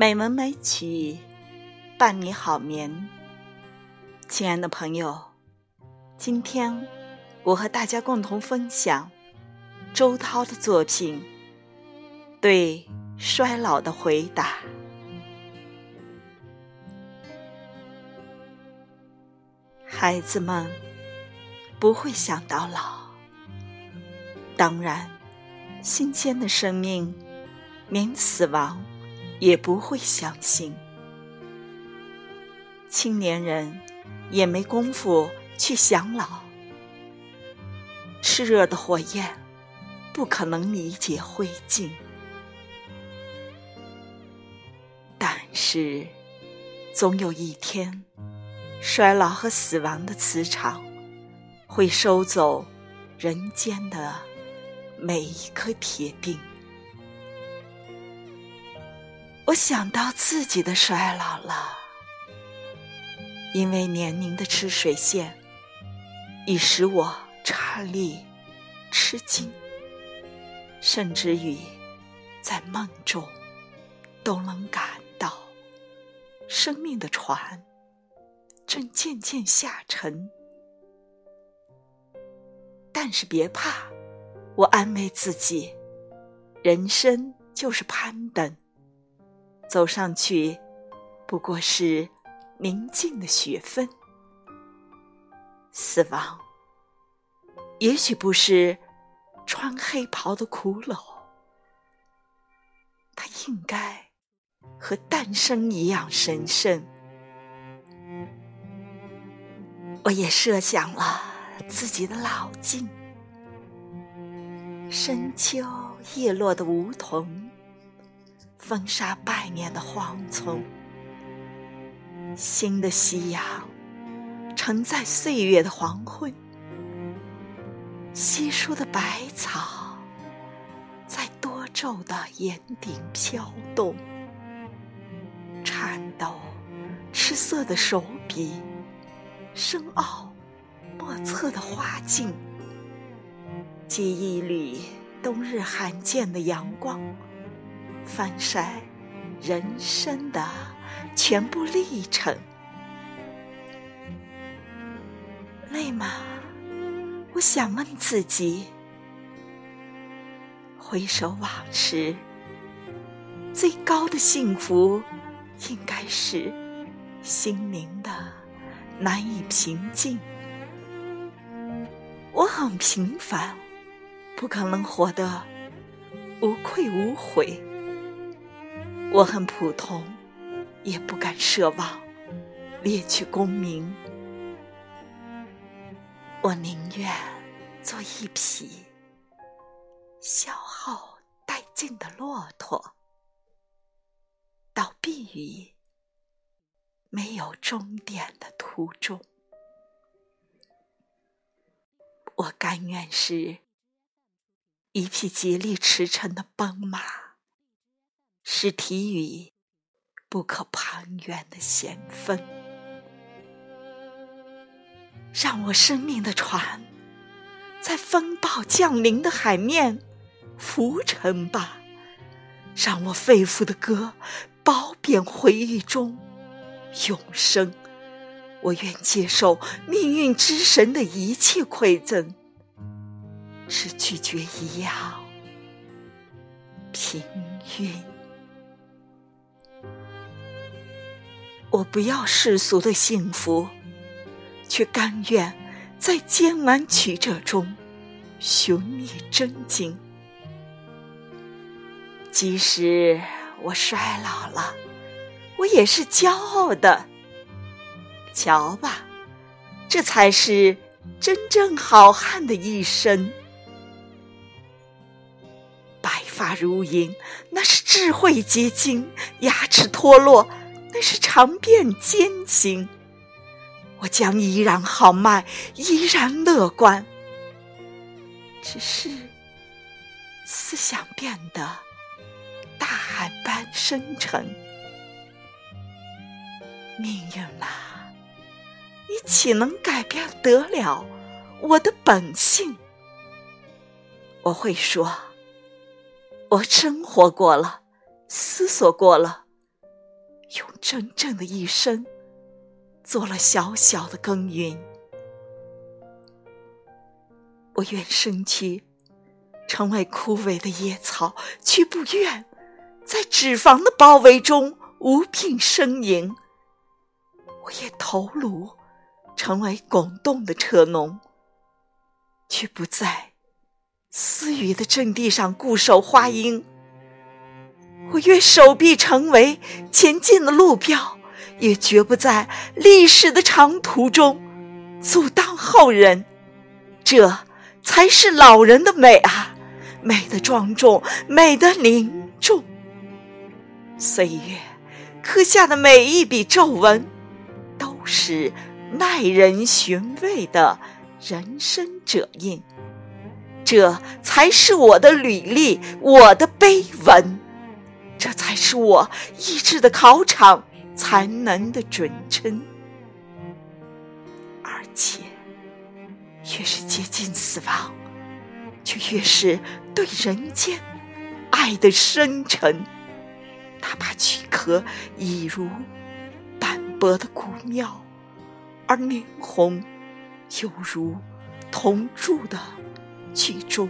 美文美曲伴你好眠，亲爱的朋友，今天我和大家共同分享周涛的作品《对衰老的回答》。孩子们不会想到老，当然，新鲜的生命连死亡。也不会相信，青年人也没工夫去想老。炽热的火焰不可能理解灰烬，但是总有一天，衰老和死亡的磁场会收走人间的每一颗铁钉。我想到自己的衰老了，因为年龄的吃水线已使我颤栗、吃惊，甚至于在梦中都能感到生命的船正渐渐下沉。但是别怕，我安慰自己，人生就是攀登。走上去，不过是宁静的雪纷；死亡，也许不是穿黑袍的骷髅，它应该和诞生一样神圣。我也设想了自己的老境，深秋叶落的梧桐。风沙百年的荒丛，新的夕阳承载岁月的黄昏，稀疏的百草在多皱的岩顶飘动，颤抖赤色的手笔，深奥莫测的画境，记忆里冬日罕见的阳光。翻晒人生的全部历程，累吗？我想问自己。回首往事，最高的幸福，应该是心灵的难以平静。我很平凡，不可能活得无愧无悔。我很普通，也不敢奢望猎取功名。我宁愿做一匹消耗殆尽的骆驼，倒闭于没有终点的途中。我甘愿是一匹竭力驰骋的奔马。是体语不可攀援的险峰，让我生命的船在风暴降临的海面浮沉吧，让我肺腑的歌褒贬回忆中永生。我愿接受命运之神的一切馈赠，只拒绝一样平庸。我不要世俗的幸福，却甘愿在艰难曲折中寻觅真经。即使我衰老了，我也是骄傲的。瞧吧，这才是真正好汉的一生。白发如银，那是智慧结晶；牙齿脱落。那是尝遍艰辛，我将依然豪迈，依然乐观。只是思想变得大海般深沉。命运啊，你岂能改变得了我的本性？我会说，我生活过了，思索过了。用真正的一生做了小小的耕耘。我愿生去成为枯萎的野草，却不愿在脂肪的包围中无病呻吟。我也头颅成为滚动的车农，却不在私语的阵地上固守花荫。我愿手臂成为前进的路标，也绝不在历史的长途中阻挡后人。这才是老人的美啊，美的庄重，美的凝重。岁月刻下的每一笔皱纹，都是耐人寻味的人生褶印。这才是我的履历，我的碑文。这才是我意志的考场，才能的准称。而且，越是接近死亡，就越是对人间爱的深沉。哪怕躯壳已如斑驳的古庙，而灵魂犹如铜铸的剧中。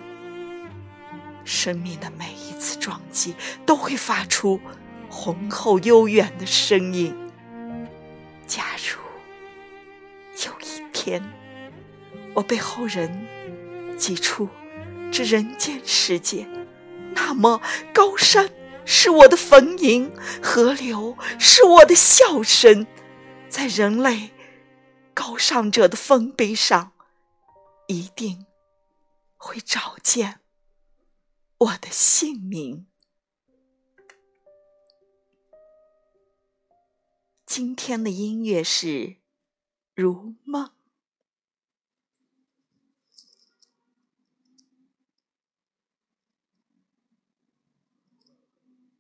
生命的每一次撞击，都会发出浑厚悠远的声音。假如有一天，我被后人挤出这人间世界，那么高山是我的坟茔，河流是我的笑声，在人类高尚者的丰碑上，一定会找见。我的姓名。今天的音乐是《如梦》。